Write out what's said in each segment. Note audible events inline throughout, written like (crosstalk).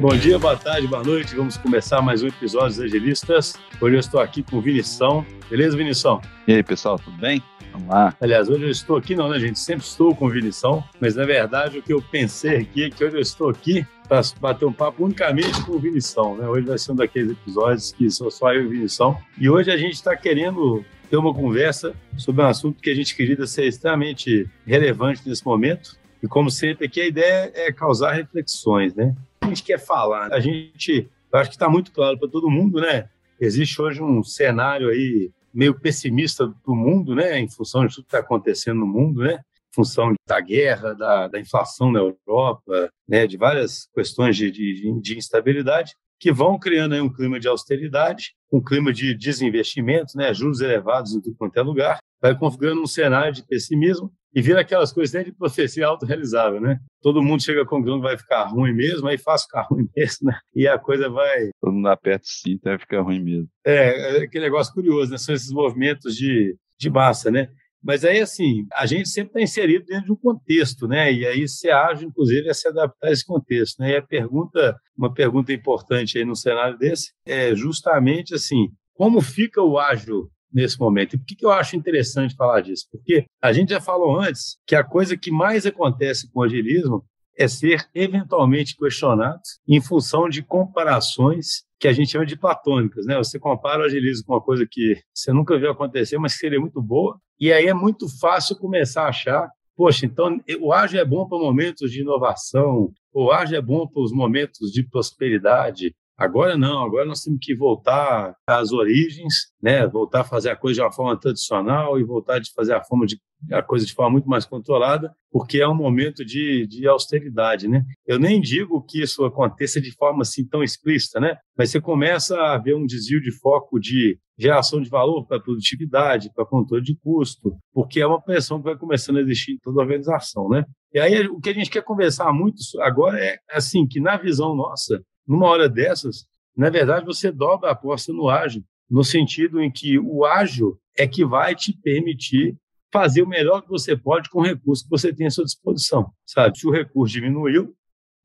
Bom dia, boa tarde, boa noite. Vamos começar mais um episódio dos Agilistas. Hoje eu estou aqui com o Vinição. Beleza, Vinição? E aí, pessoal, tudo bem? Vamos lá. Aliás, hoje eu estou aqui, não, né, gente? Sempre estou com o Vinição, mas na verdade o que eu pensei aqui é que hoje eu estou aqui para bater um papo unicamente com o Vinição, né? Hoje vai ser um daqueles episódios que sou só eu e o Vinição. E hoje a gente está querendo ter uma conversa sobre um assunto que a gente queria ser extremamente relevante nesse momento. E como sempre aqui, a ideia é causar reflexões, né? Gente quer falar? A gente, eu acho que está muito claro para todo mundo, né? Existe hoje um cenário aí meio pessimista do mundo, né? Em função de tudo que está acontecendo no mundo, né? Em função da guerra, da, da inflação na Europa, né? De várias questões de, de, de instabilidade que vão criando aí um clima de austeridade, um clima de desinvestimento, né? Juros elevados em tudo quanto é lugar, vai configurando um cenário de pessimismo e vira aquelas coisas né, de profecia autorrealizável, né? Todo mundo chega à conclusão que vai ficar ruim mesmo, aí faz ficar (laughs) ruim mesmo, né? E a coisa vai... Todo mundo aperta o cinto, vai ficar ruim mesmo. É, é aquele negócio curioso, né? São esses movimentos de, de massa, né? Mas aí, assim, a gente sempre está inserido dentro de um contexto, né? E aí se ágil, inclusive, a se adaptar a esse contexto, né? E a pergunta, uma pergunta importante aí no cenário desse é justamente assim, como fica o ágil nesse momento. E por que, que eu acho interessante falar disso? Porque a gente já falou antes que a coisa que mais acontece com o agilismo é ser eventualmente questionado em função de comparações que a gente chama de platônicas, né? Você compara o agilismo com uma coisa que você nunca viu acontecer, mas que seria muito boa, e aí é muito fácil começar a achar, poxa, então o ágil é bom para momentos de inovação, o ágil é bom para os momentos de prosperidade, Agora não, agora nós temos que voltar às origens, né? voltar a fazer a coisa de uma forma tradicional e voltar a fazer a, forma de, a coisa de forma muito mais controlada, porque é um momento de, de austeridade. Né? Eu nem digo que isso aconteça de forma assim tão explícita, né? mas você começa a ver um desvio de foco de geração de valor para produtividade, para controle de custo, porque é uma pressão que vai começando a existir em toda a organização. Né? E aí o que a gente quer conversar muito agora é assim, que na visão nossa, numa hora dessas, na verdade, você dobra a aposta no ágil, no sentido em que o ágil é que vai te permitir fazer o melhor que você pode com o recurso que você tem à sua disposição, sabe? Se o recurso diminuiu,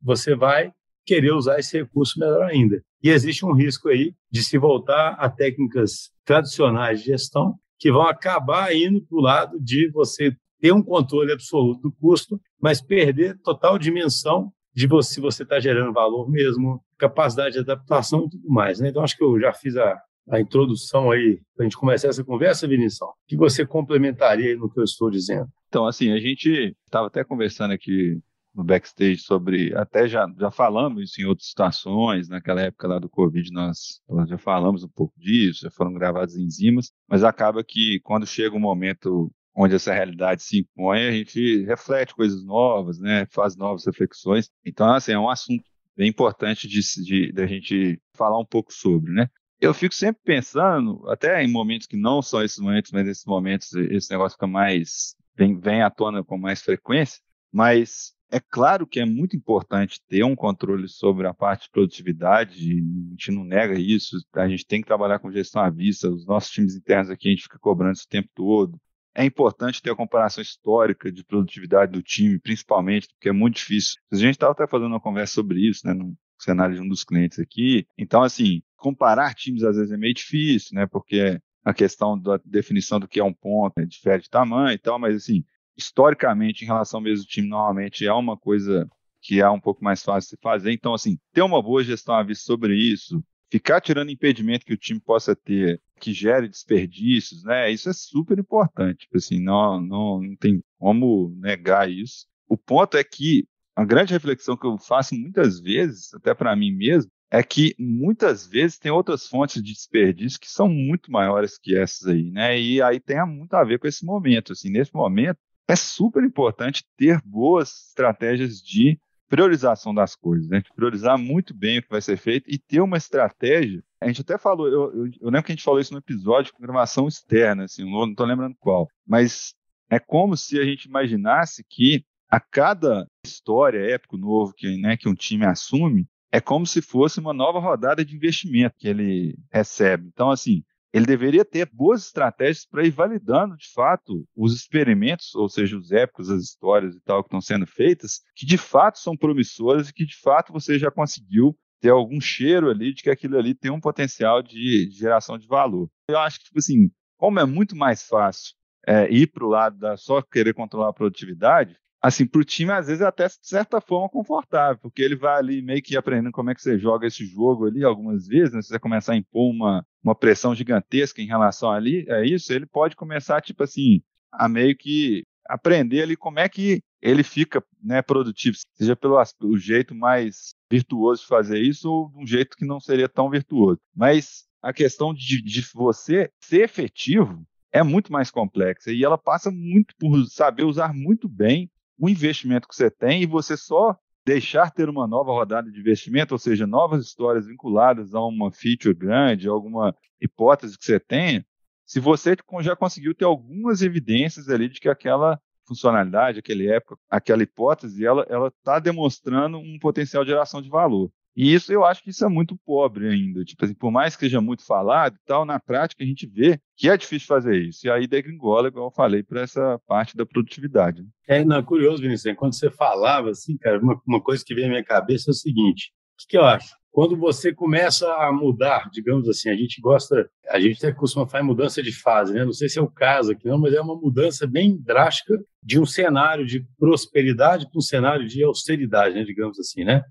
você vai querer usar esse recurso melhor ainda. E existe um risco aí de se voltar a técnicas tradicionais de gestão que vão acabar indo para o lado de você ter um controle absoluto do custo, mas perder total dimensão de você, se você está gerando valor mesmo, capacidade de adaptação e tudo mais. Né? Então, acho que eu já fiz a, a introdução aí para a gente começar essa conversa, Vinição. O que você complementaria no que eu estou dizendo? Então, assim, a gente estava até conversando aqui no backstage sobre, até já, já falamos isso em outras situações, naquela época lá do Covid nós, nós já falamos um pouco disso, já foram gravadas enzimas, mas acaba que quando chega um momento onde essa realidade se impõe, a gente reflete coisas novas, né? Faz novas reflexões. Então, assim, é um assunto bem importante de, de, de a gente falar um pouco sobre, né? Eu fico sempre pensando, até em momentos que não são esses momentos, mas nesses momentos esse negócio fica mais vem, vem à tona com mais frequência. Mas é claro que é muito importante ter um controle sobre a parte de produtividade, a gente não nega isso, a gente tem que trabalhar com gestão à vista, os nossos times internos aqui a gente fica cobrando isso o tempo todo, é importante ter a comparação histórica de produtividade do time, principalmente, porque é muito difícil. A gente estava até fazendo uma conversa sobre isso, né, no cenário de um dos clientes aqui. Então, assim, comparar times às vezes é meio difícil, né, porque a questão da definição do que é um ponto né, difere de tamanho e tal, mas, assim, historicamente, em relação ao mesmo time, normalmente é uma coisa que é um pouco mais fácil de fazer. Então, assim, ter uma boa gestão à vista sobre isso, ficar tirando impedimento que o time possa ter que gere desperdícios, né? Isso é super importante. Tipo assim, não, não, não tem como negar isso. O ponto é que a grande reflexão que eu faço muitas vezes, até para mim mesmo, é que muitas vezes tem outras fontes de desperdício que são muito maiores que essas aí, né? E aí tem muito a ver com esse momento. Assim, nesse momento é super importante ter boas estratégias de priorização das coisas, né? priorizar muito bem o que vai ser feito e ter uma estratégia. A gente até falou, eu, eu, eu lembro que a gente falou isso no episódio com gravação externa, assim, não estou lembrando qual, mas é como se a gente imaginasse que a cada história épico novo que, né, que um time assume, é como se fosse uma nova rodada de investimento que ele recebe. Então, assim, ele deveria ter boas estratégias para ir validando, de fato, os experimentos, ou seja, os épicos, as histórias e tal que estão sendo feitas, que de fato são promissoras e que de fato você já conseguiu ter algum cheiro ali de que aquilo ali tem um potencial de, de geração de valor. Eu acho que, tipo assim, como é muito mais fácil é, ir para o lado da só querer controlar a produtividade, assim, para o time, às vezes, é até de certa forma confortável, porque ele vai ali meio que aprendendo como é que você joga esse jogo ali algumas vezes, né? Se você começar a impor uma, uma pressão gigantesca em relação ali, é isso, ele pode começar, tipo assim, a meio que aprender ali como é que ele fica né, produtivo, seja pelo jeito mais virtuoso de fazer isso ou de um jeito que não seria tão virtuoso. Mas a questão de, de você ser efetivo é muito mais complexa e ela passa muito por saber usar muito bem o investimento que você tem e você só deixar ter uma nova rodada de investimento, ou seja, novas histórias vinculadas a uma feature grande, alguma hipótese que você tenha, se você já conseguiu ter algumas evidências ali de que aquela funcionalidade, aquele época, aquela hipótese, ela está demonstrando um potencial de geração de valor. E isso eu acho que isso é muito pobre ainda. Tipo assim, por mais que seja muito falado e tal, na prática a gente vê que é difícil fazer isso. E aí degringola, igual eu falei, para essa parte da produtividade. Né? É, não, curioso, Vinícius. Quando você falava assim, cara, uma, uma coisa que veio à minha cabeça é o seguinte: o que, que eu acho? Quando você começa a mudar, digamos assim, a gente gosta, a gente até costuma fazer mudança de fase, né? Não sei se é o caso aqui, não, mas é uma mudança bem drástica de um cenário de prosperidade para um cenário de austeridade, né? Digamos assim, né?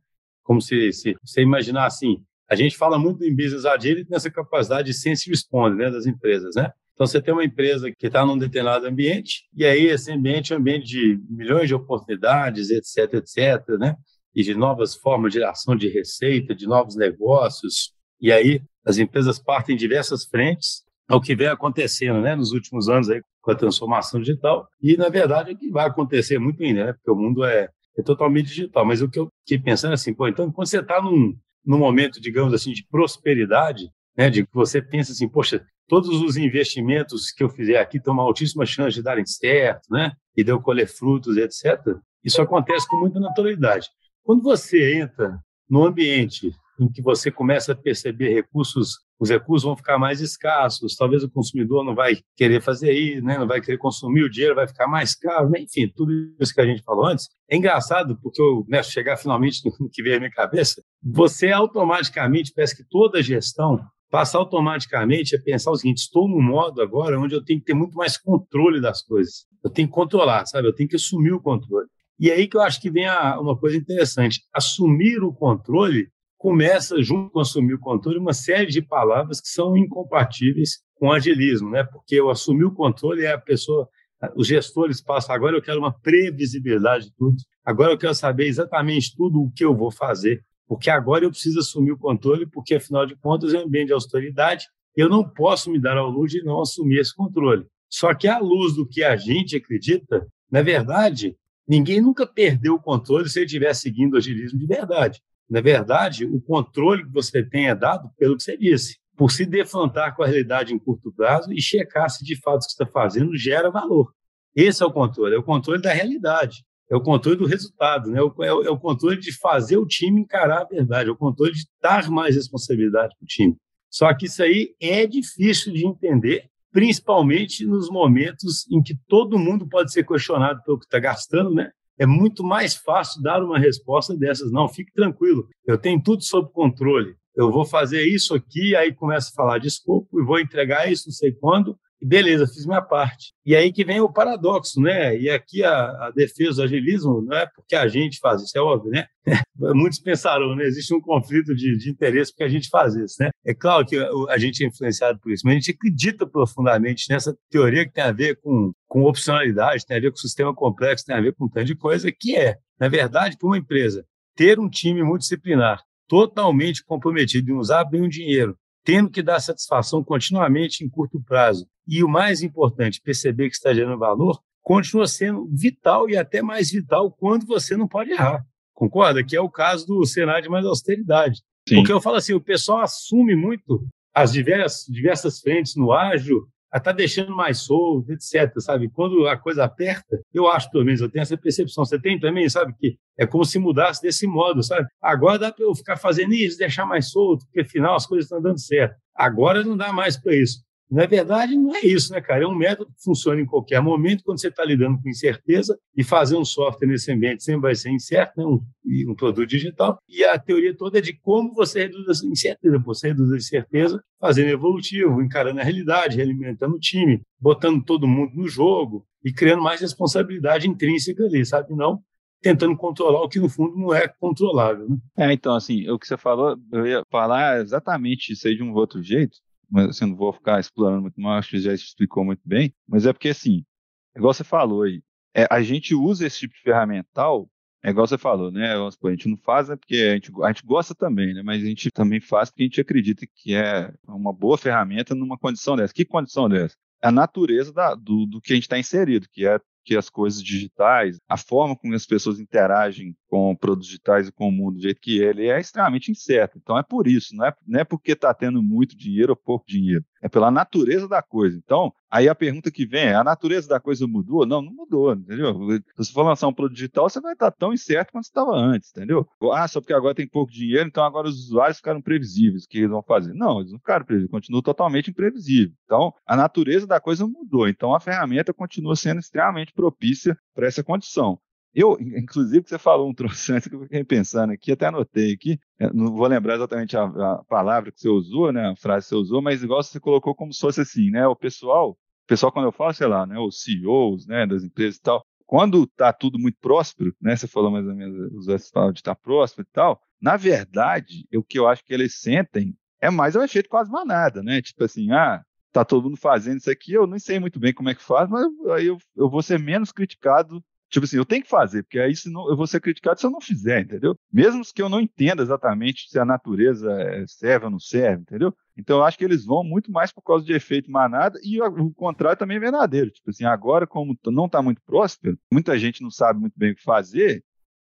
Como se, se você imaginar assim, a gente fala muito em business agility nessa capacidade de sense response, né? Das empresas, né? Então, você tem uma empresa que está num determinado ambiente, e aí esse ambiente é um ambiente de milhões de oportunidades, etc., etc., né? e de novas formas de ação de receita, de novos negócios. E aí as empresas partem em diversas frentes ao que vem acontecendo né, nos últimos anos aí, com a transformação digital. E, na verdade, é que vai acontecer muito ainda, né, porque o mundo é, é totalmente digital. Mas o que eu fiquei pensando é assim, pô, então, quando você está num, num momento, digamos assim, de prosperidade, né, de que você pensa assim, poxa, todos os investimentos que eu fizer aqui têm uma altíssima chance de darem certo, né, e de eu colher frutos, etc. Isso acontece com muita naturalidade. Quando você entra no ambiente em que você começa a perceber recursos, os recursos vão ficar mais escassos, talvez o consumidor não vai querer fazer isso, né? não vai querer consumir, o dinheiro vai ficar mais caro, né? enfim, tudo isso que a gente falou antes. É engraçado, porque eu né, chegar finalmente no que veio à minha cabeça, você automaticamente, parece que toda gestão passa automaticamente a pensar o seguinte: estou num modo agora onde eu tenho que ter muito mais controle das coisas. Eu tenho que controlar, sabe? Eu tenho que assumir o controle. E aí que eu acho que vem a, uma coisa interessante. Assumir o controle começa, junto com assumir o controle, uma série de palavras que são incompatíveis com agilismo, né? Porque o assumir o controle é a pessoa, os gestores passam, agora eu quero uma previsibilidade de tudo, agora eu quero saber exatamente tudo o que eu vou fazer, porque agora eu preciso assumir o controle, porque afinal de contas é um ambiente de autoridade, eu não posso me dar ao luxo de não assumir esse controle. Só que à luz do que a gente acredita, na verdade, Ninguém nunca perdeu o controle se ele estiver seguindo o agilismo de verdade. Na verdade, o controle que você tem é dado pelo que você disse, por se defrontar com a realidade em curto prazo e checar se de fato o que está fazendo gera valor. Esse é o controle, é o controle da realidade, é o controle do resultado, né? é, o, é o controle de fazer o time encarar a verdade, é o controle de dar mais responsabilidade para o time. Só que isso aí é difícil de entender principalmente nos momentos em que todo mundo pode ser questionado pelo que está gastando, né? É muito mais fácil dar uma resposta dessas. Não, fique tranquilo, eu tenho tudo sob controle. Eu vou fazer isso aqui, aí começa a falar de escopo e vou entregar isso não sei quando, beleza, fiz minha parte. E aí que vem o paradoxo, né? E aqui a, a defesa do agilismo não é porque a gente faz isso, é óbvio, né? (laughs) Muitos pensarão, né? Existe um conflito de, de interesse porque a gente faz isso, né? É claro que a gente é influenciado por isso, mas a gente acredita profundamente nessa teoria que tem a ver com, com opcionalidade, tem a ver com sistema complexo, tem a ver com um tanto de coisa, que é, na verdade, para uma empresa ter um time multidisciplinar totalmente comprometido em usar bem o dinheiro, tendo que dar satisfação continuamente em curto prazo, e o mais importante, perceber que está gerando valor, continua sendo vital e até mais vital quando você não pode errar. Concorda? Que é o caso do cenário de mais austeridade. Sim. Porque eu falo assim, o pessoal assume muito as diversas, diversas frentes no ágil, está deixando mais solto, etc, sabe? Quando a coisa aperta, eu acho, pelo menos, eu tenho essa percepção. Você tem também, sabe? Que é como se mudasse desse modo, sabe? Agora dá para eu ficar fazendo isso, deixar mais solto, porque afinal as coisas estão dando certo. Agora não dá mais para isso. Na verdade, não é isso, né, cara? É um método que funciona em qualquer momento, quando você está lidando com incerteza, e fazer um software nesse ambiente sempre vai ser incerto, né? um, um produto digital. E a teoria toda é de como você reduz a incerteza. Você reduz a incerteza fazendo evolutivo, encarando a realidade, realimentando o time, botando todo mundo no jogo e criando mais responsabilidade intrínseca ali, sabe? Não tentando controlar o que no fundo não é controlável. Né? É, então, assim, o que você falou, eu ia falar exatamente isso aí de um outro jeito, mas assim, não vou ficar explorando muito mais, acho que já explicou muito bem, mas é porque, assim, igual você falou aí, é, a gente usa esse tipo de ferramental, é igual você falou, né? A gente não faz é porque a gente, a gente gosta também, né? Mas a gente também faz porque a gente acredita que é uma boa ferramenta numa condição dessa. Que condição dessa? A natureza da, do, do que a gente está inserido, que é que as coisas digitais, a forma como as pessoas interagem com produtos digitais e com o mundo do jeito que ele é extremamente incerto. Então é por isso, não é, não é porque está tendo muito dinheiro ou pouco dinheiro, é pela natureza da coisa. Então, aí a pergunta que vem é: a natureza da coisa mudou? Não, não mudou, entendeu? Se você for lançar um produto digital, você vai estar tão incerto quanto estava antes, entendeu? Ah, só porque agora tem pouco dinheiro, então agora os usuários ficaram previsíveis, o que eles vão fazer? Não, eles não ficaram previsíveis, continuam totalmente imprevisíveis. Então, a natureza da coisa mudou. Então, a ferramenta continua sendo extremamente propícia para essa condição. Eu, inclusive, que você falou um troço antes que eu fiquei pensando aqui, até anotei aqui, não vou lembrar exatamente a, a, palavra que você usou, né, a frase que você usou, mas igual você colocou como se fosse assim, né, o pessoal, o pessoal quando eu falo, sei lá, né, os CEOs, né, das empresas e tal, quando está tudo muito próspero, né, você falou mais ou menos, usou essa palavra de estar tá próspero e tal, na verdade, o que eu acho que eles sentem é mais o efeito quase manada, né, tipo assim, ah, tá todo mundo fazendo isso aqui, eu não sei muito bem como é que faz, mas aí eu, eu vou ser menos criticado Tipo assim, eu tenho que fazer, porque aí senão eu vou ser criticado se eu não fizer, entendeu? Mesmo que eu não entenda exatamente se a natureza eh, serve ou não serve, entendeu? Então eu acho que eles vão muito mais por causa de efeito manada e o contrário também é verdadeiro. Tipo assim, agora como não está muito próspero, muita gente não sabe muito bem o que fazer,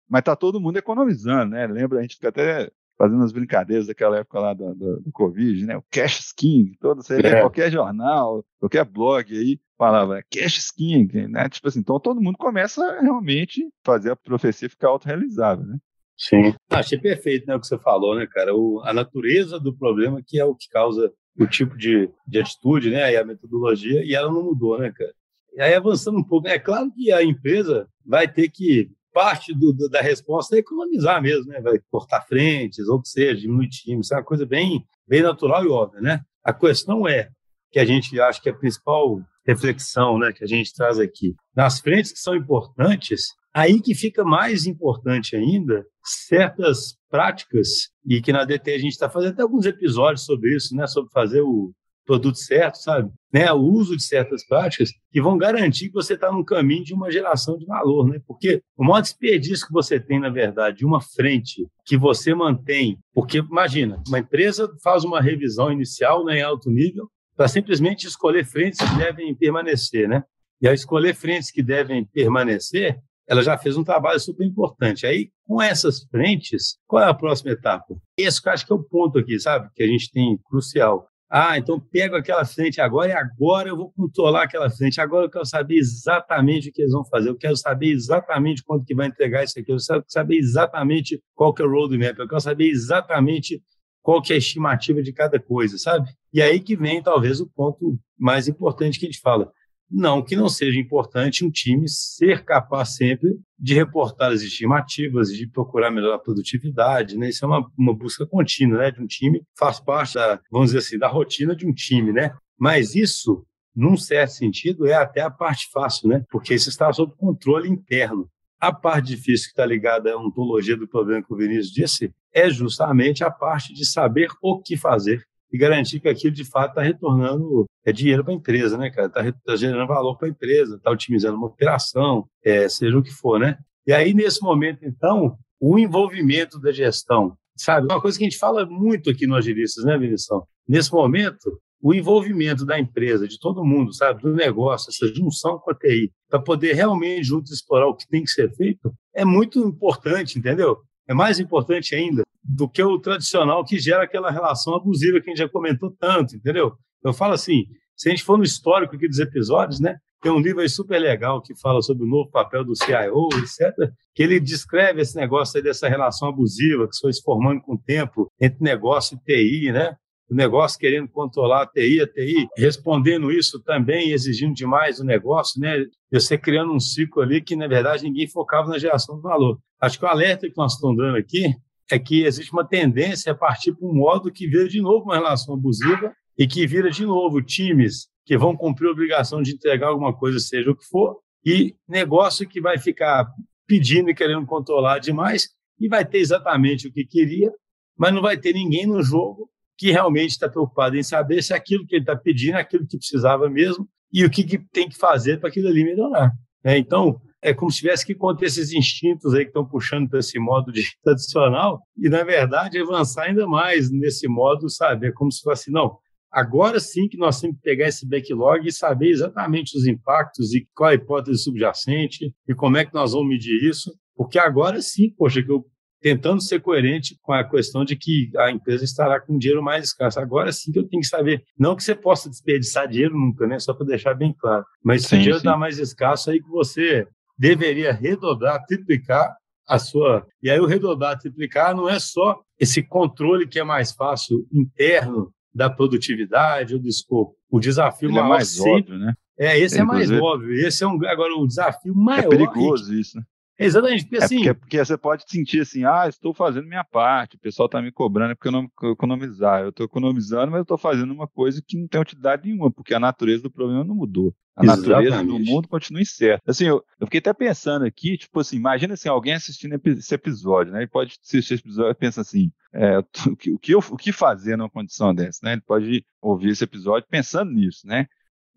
mas está todo mundo economizando, né? Lembra, a gente fica até fazendo as brincadeiras daquela época lá do, do, do Covid, né? O cash skin, todo, você é. qualquer jornal, qualquer blog aí, falava cash skin, né? Tipo assim, então todo mundo começa a realmente fazer a profecia ficar autorrealizável, né? Sim. Ah, achei perfeito né, o que você falou, né, cara? O, a natureza do problema que é o que causa o tipo de, de atitude, né? E a metodologia, e ela não mudou, né, cara? E aí, avançando um pouco, é claro que a empresa vai ter que parte do, do, da resposta é economizar mesmo, né? Vai cortar frentes, ou que seja, diminuir times, isso é uma coisa bem, bem natural e óbvia, né? A questão é que a gente acha que é a principal reflexão, né, que a gente traz aqui, nas frentes que são importantes, aí que fica mais importante ainda certas práticas e que na DT a gente está fazendo até alguns episódios sobre isso, né, sobre fazer o produto certo, sabe? Né? O uso de certas práticas que vão garantir que você está no caminho de uma geração de valor, né? Porque o maior desperdício que você tem, na verdade, de uma frente que você mantém, porque imagina, uma empresa faz uma revisão inicial né, em alto nível para simplesmente escolher frentes que devem permanecer, né? E ao escolher frentes que devem permanecer, ela já fez um trabalho super importante. Aí, com essas frentes, qual é a próxima etapa? Esse eu acho que é o ponto aqui, sabe? Que a gente tem crucial. Ah, então pego aquela frente agora e agora eu vou controlar aquela frente. Agora eu quero saber exatamente o que eles vão fazer. Eu quero saber exatamente quanto que vai entregar isso aqui. Eu quero saber exatamente qual que é o roadmap. Eu quero saber exatamente qual que é a estimativa de cada coisa, sabe? E aí que vem talvez o ponto mais importante que a gente fala. Não que não seja importante um time ser capaz sempre de reportar as estimativas, de procurar melhorar a produtividade, né? Isso é uma, uma busca contínua, né? De um time, faz parte, da, vamos dizer assim, da rotina de um time, né? Mas isso, num certo sentido, é até a parte fácil, né? Porque isso está sob controle interno. A parte difícil que está ligada à ontologia do problema que o Vinícius disse é justamente a parte de saber o que fazer e garantir que aquilo de fato está retornando é dinheiro para a empresa, né, cara? Está tá gerando valor para a empresa, está otimizando uma operação, é, seja o que for, né? E aí, nesse momento, então, o envolvimento da gestão, sabe? Uma coisa que a gente fala muito aqui no Agilistas, né, Vinição? Nesse momento, o envolvimento da empresa, de todo mundo, sabe? Do negócio, essa junção com a TI, para poder realmente juntos explorar o que tem que ser feito, é muito importante, entendeu? É mais importante ainda do que o tradicional que gera aquela relação abusiva que a gente já comentou tanto, entendeu? Eu falo assim, se a gente for no histórico aqui dos episódios, né? Tem um livro aí super legal que fala sobre o novo papel do CIO, etc., que ele descreve esse negócio aí dessa relação abusiva que foi se formando com o tempo entre negócio e TI, né? o negócio querendo controlar a TI, a TI respondendo isso também, exigindo demais o negócio, né? Você criando um ciclo ali que, na verdade, ninguém focava na geração de valor. Acho que o alerta que nós estamos dando aqui é que existe uma tendência a partir para um modo que vira de novo uma relação abusiva e que vira de novo times que vão cumprir a obrigação de entregar alguma coisa, seja o que for, e negócio que vai ficar pedindo e querendo controlar demais e vai ter exatamente o que queria, mas não vai ter ninguém no jogo que realmente está preocupado em saber se aquilo que ele está pedindo é aquilo que precisava mesmo e o que, que tem que fazer para aquilo ali melhorar. É, então, é como se tivesse que conter esses instintos aí que estão puxando para esse modo de tradicional e, na verdade, avançar ainda mais nesse modo, sabe? É como se fosse, não, agora sim que nós temos que pegar esse backlog e saber exatamente os impactos e qual a hipótese subjacente e como é que nós vamos medir isso, porque agora sim, poxa, que eu tentando ser coerente com a questão de que a empresa estará com dinheiro mais escasso. Agora sim que eu tenho que saber, não que você possa desperdiçar dinheiro nunca, né? Só para deixar bem claro. Mas se o dinheiro está mais escasso, aí que você deveria redobrar, triplicar a sua. E aí o redobrar, triplicar não é só esse controle que é mais fácil interno da produtividade ou do escopo. O desafio Ele é mais sempre... óbvio, né? É, esse é, é mais óbvio. Esse é um agora o desafio maior. É perigoso isso, né? Exatamente, porque é assim. Porque, porque, você pode sentir assim, ah, estou fazendo minha parte, o pessoal está me cobrando porque eu não economizar. Eu estou economizando, mas eu estou fazendo uma coisa que não tem utilidade nenhuma, porque a natureza do problema não mudou. A Exatamente. natureza do mundo continua incerta. Assim, eu, eu, fiquei até pensando aqui, tipo assim, imagina assim, alguém assistindo esse episódio, né? Ele pode assistir esse episódio e pensa assim, é, o, que, o, que eu, o que fazer numa condição dessa, né? Ele pode ouvir esse episódio pensando nisso, né?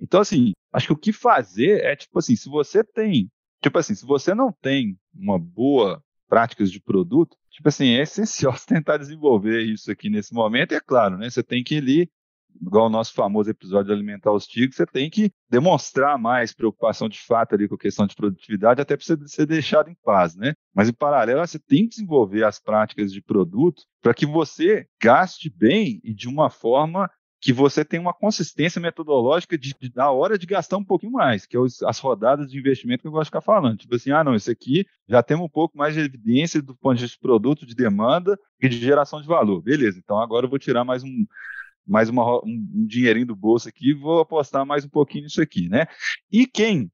Então, assim, acho que o que fazer é, tipo assim, se você tem Tipo assim, se você não tem uma boa práticas de produto, tipo assim, é essencial (laughs) você tentar desenvolver isso aqui nesse momento, e é claro, né? Você tem que ir igual o nosso famoso episódio de alimentar os tigres, você tem que demonstrar mais preocupação de fato ali com a questão de produtividade, até para você ser deixado em paz, né? Mas em paralelo, você tem que desenvolver as práticas de produto para que você gaste bem e de uma forma que você tem uma consistência metodológica de, de, da hora de gastar um pouquinho mais, que é os, as rodadas de investimento que eu gosto de ficar falando. Tipo assim, ah, não, isso aqui já tem um pouco mais de evidência do ponto de vista de produto, de demanda e de geração de valor. Beleza, então agora eu vou tirar mais um, mais uma, um, um dinheirinho do bolso aqui vou apostar mais um pouquinho nisso aqui, né? E quem?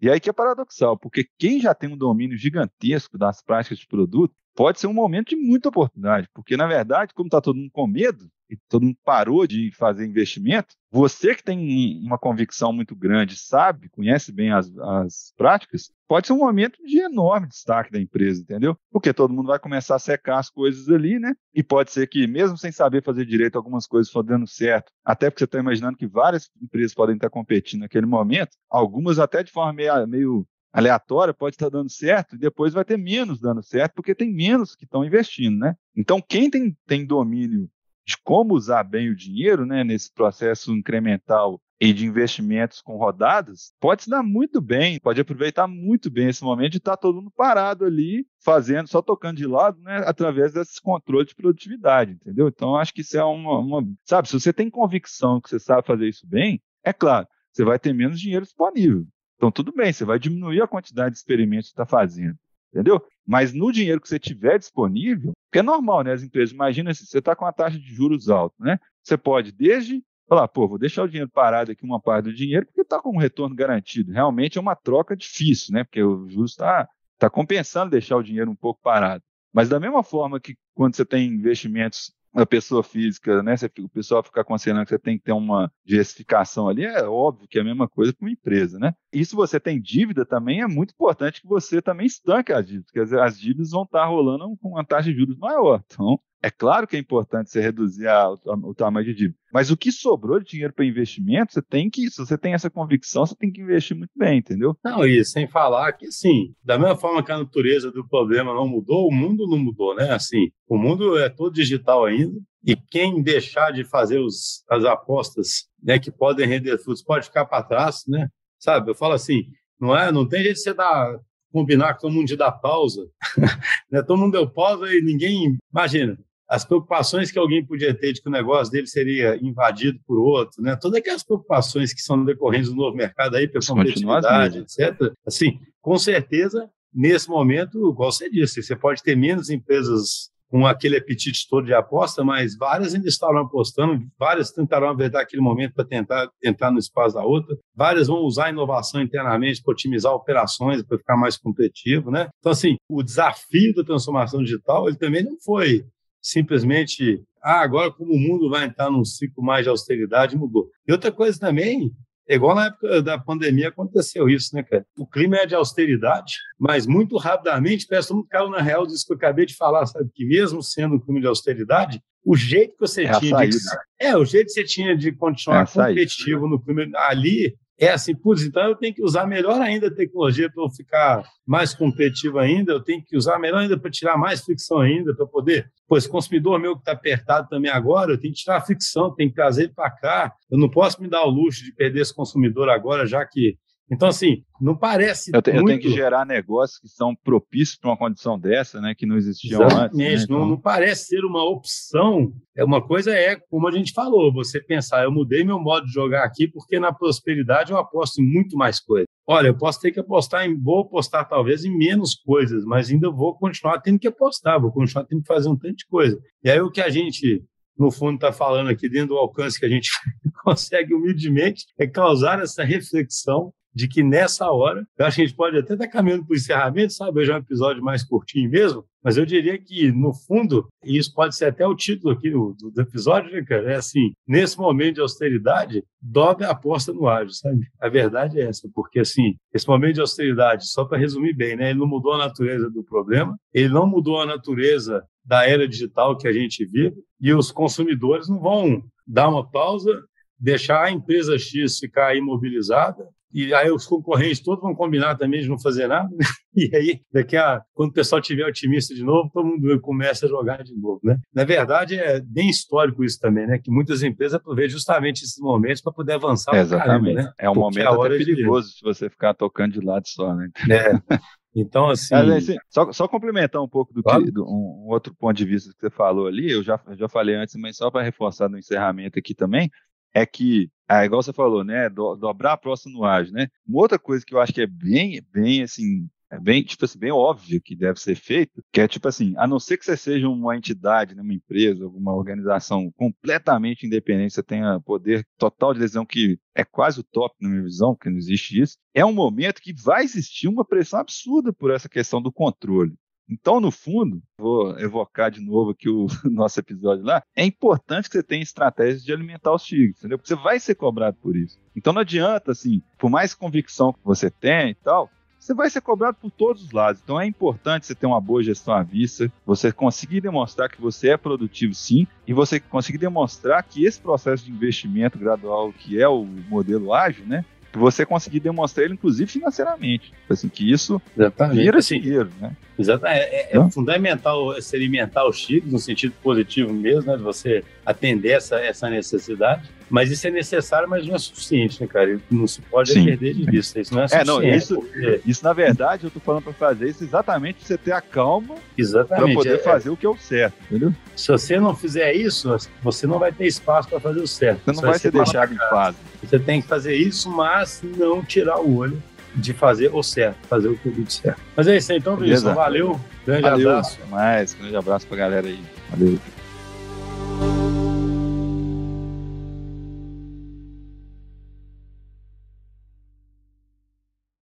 E aí que é paradoxal, porque quem já tem um domínio gigantesco das práticas de produto, pode ser um momento de muita oportunidade, porque na verdade, como está todo mundo com medo, e todo mundo parou de fazer investimento, você que tem uma convicção muito grande, sabe, conhece bem as, as práticas, pode ser um momento de enorme destaque da empresa, entendeu? Porque todo mundo vai começar a secar as coisas ali, né? E pode ser que, mesmo sem saber fazer direito, algumas coisas for dando certo, até porque você está imaginando que várias empresas podem estar competindo naquele momento, algumas até de forma meio, meio aleatória pode estar dando certo e depois vai ter menos dando certo porque tem menos que estão investindo, né? Então, quem tem, tem domínio de como usar bem o dinheiro, né, nesse processo incremental e de investimentos com rodadas, pode se dar muito bem, pode aproveitar muito bem esse momento de estar todo mundo parado ali, fazendo, só tocando de lado, né, através desses controles de produtividade, entendeu? Então, acho que isso é uma, uma, Sabe, se você tem convicção que você sabe fazer isso bem, é claro, você vai ter menos dinheiro disponível. Então, tudo bem, você vai diminuir a quantidade de experimentos que está fazendo entendeu? Mas no dinheiro que você tiver disponível, porque é normal, né? As empresas, imagina se você está com uma taxa de juros alta, né? Você pode, desde falar, pô, vou deixar o dinheiro parado aqui, uma parte do dinheiro, porque está com um retorno garantido. Realmente é uma troca difícil, né? Porque o juros está tá compensando deixar o dinheiro um pouco parado. Mas da mesma forma que quando você tem investimentos a pessoa física, né? o pessoal fica aconselhando que você tem que ter uma diversificação ali, é óbvio que é a mesma coisa para uma empresa, né? E se você tem dívida também, é muito importante que você também estanque as dívidas, porque as dívidas vão estar rolando com uma taxa de juros maior. Então, é claro que é importante você reduzir a, o tamanho de dívida, mas o que sobrou de dinheiro para investimento, você tem que, se você tem essa convicção, você tem que investir muito bem, entendeu? Não, e sem falar que, sim, da mesma forma que a natureza do problema não mudou, o mundo não mudou, né? Assim, o mundo é todo digital ainda, e quem deixar de fazer os, as apostas né, que podem render frutos pode ficar para trás, né? Sabe, eu falo assim, não é, não tem jeito de você dar combinar com todo mundo de dar pausa, (laughs) né? Todo mundo deu pausa e ninguém imagina as preocupações que alguém podia ter de que o negócio dele seria invadido por outro, né? Todas aquelas preocupações que são decorrentes do novo mercado aí, pela competitividade, etc. Assim, com certeza, nesse momento, igual você disse, você pode ter menos empresas com aquele apetite todo de aposta, mas várias ainda estarão apostando, várias tentarão apertar aquele momento para tentar entrar no espaço da outra, várias vão usar a inovação internamente para otimizar operações, para ficar mais competitivo, né? Então, assim, o desafio da transformação digital, ele também não foi simplesmente, ah, agora como o mundo vai entrar num ciclo mais de austeridade, mudou. E outra coisa também, é igual na época da pandemia aconteceu isso, né, cara? O clima é de austeridade, mas muito rapidamente, parece que todo mundo caiu na real disso que eu acabei de falar, sabe? Que mesmo sendo um clima de austeridade, o jeito que você é tinha de, é o jeito que você tinha de continuar é competitivo no clima ali é assim, putz, então eu tenho que usar melhor ainda a tecnologia para eu ficar mais competitivo ainda, eu tenho que usar melhor ainda para tirar mais fricção ainda, para poder, pois consumidor meu que está apertado também agora, eu tenho que tirar a fricção, tenho que trazer ele para cá, eu não posso me dar o luxo de perder esse consumidor agora, já que então, assim, não parece. Eu, te, muito... eu tenho que gerar negócios que são propícios para uma condição dessa, né? Que não existiam Exatamente, antes. Né? Então... Não, não, parece ser uma opção. É uma coisa é, como a gente falou, você pensar, eu mudei meu modo de jogar aqui porque na prosperidade eu aposto em muito mais coisas. Olha, eu posso ter que apostar em, vou apostar talvez em menos coisas, mas ainda vou continuar tendo que apostar, vou continuar tendo que fazer um tanto de coisa. E aí o que a gente no fundo está falando aqui dentro do alcance que a gente (laughs) consegue humildemente é causar essa reflexão de que nessa hora, eu acho que a gente pode até estar caminhando para o encerramento, sabe? Hoje é um episódio mais curtinho mesmo, mas eu diria que, no fundo, e isso pode ser até o título aqui do, do episódio, né, cara? É assim: nesse momento de austeridade, dobre a aposta no ágil, sabe? A verdade é essa, porque, assim, esse momento de austeridade, só para resumir bem, né? Ele não mudou a natureza do problema, ele não mudou a natureza da era digital que a gente vive, e os consumidores não vão dar uma pausa deixar a empresa X ficar imobilizada e aí os concorrentes todos vão combinar também de não fazer nada, né? (laughs) e aí, daqui a quando o pessoal tiver otimista de novo, todo mundo começa a jogar de novo, né? Na verdade, é bem histórico isso também, né? Que muitas empresas aproveitam justamente esses momentos para poder avançar. É, exatamente. Caramba, né? É um Porque momento até perigoso de... se você ficar tocando de lado só, né? É. Então, assim. assim só, só, complementar um pouco do que do, um, um, outro ponto de vista que você falou ali, eu já, já falei antes, mas só para reforçar no encerramento aqui também, é que, é, igual você falou, né, do, dobrar a próxima no ágil, né? Uma outra coisa que eu acho que é bem, bem assim, é bem, tipo assim, bem óbvio que deve ser feito, que é tipo assim, a não ser que você seja uma entidade, né, uma empresa, alguma organização completamente independente, você tenha poder total de decisão que é quase o top na minha visão, porque não existe isso, é um momento que vai existir uma pressão absurda por essa questão do controle. Então, no fundo, vou evocar de novo aqui o (laughs) nosso episódio lá, é importante que você tenha estratégias de alimentar os tigres, entendeu? Porque você vai ser cobrado por isso. Então não adianta, assim, por mais convicção que você tenha e tal, você vai ser cobrado por todos os lados. Então é importante você ter uma boa gestão à vista, você conseguir demonstrar que você é produtivo sim, e você conseguir demonstrar que esse processo de investimento gradual, que é o modelo ágil, né? você conseguir demonstrar ele, inclusive financeiramente. Assim, que isso Exatamente. vira assim, dinheiro, né? Exatamente. É, é, é fundamental se alimentar os chicos no sentido positivo mesmo, né? De você atender essa, essa necessidade. Mas isso é necessário, mas não é suficiente, né, cara? Não se pode Sim. perder de vista. Isso não é suficiente. É, não, isso, porque... isso, na verdade, eu tô falando para fazer isso exatamente pra você ter a calma para poder é, fazer é. o que é o certo, entendeu? Se você não fizer isso, você não vai ter espaço para fazer o certo. Você não vai, vai ser deixado em paz. Você tem que fazer isso, mas não tirar o olho de fazer o certo, fazer o que eu certo. Mas é isso aí, então, Wilson. Valeu. Grande Valeu. abraço. Até mais. Grande abraço pra galera aí. Valeu.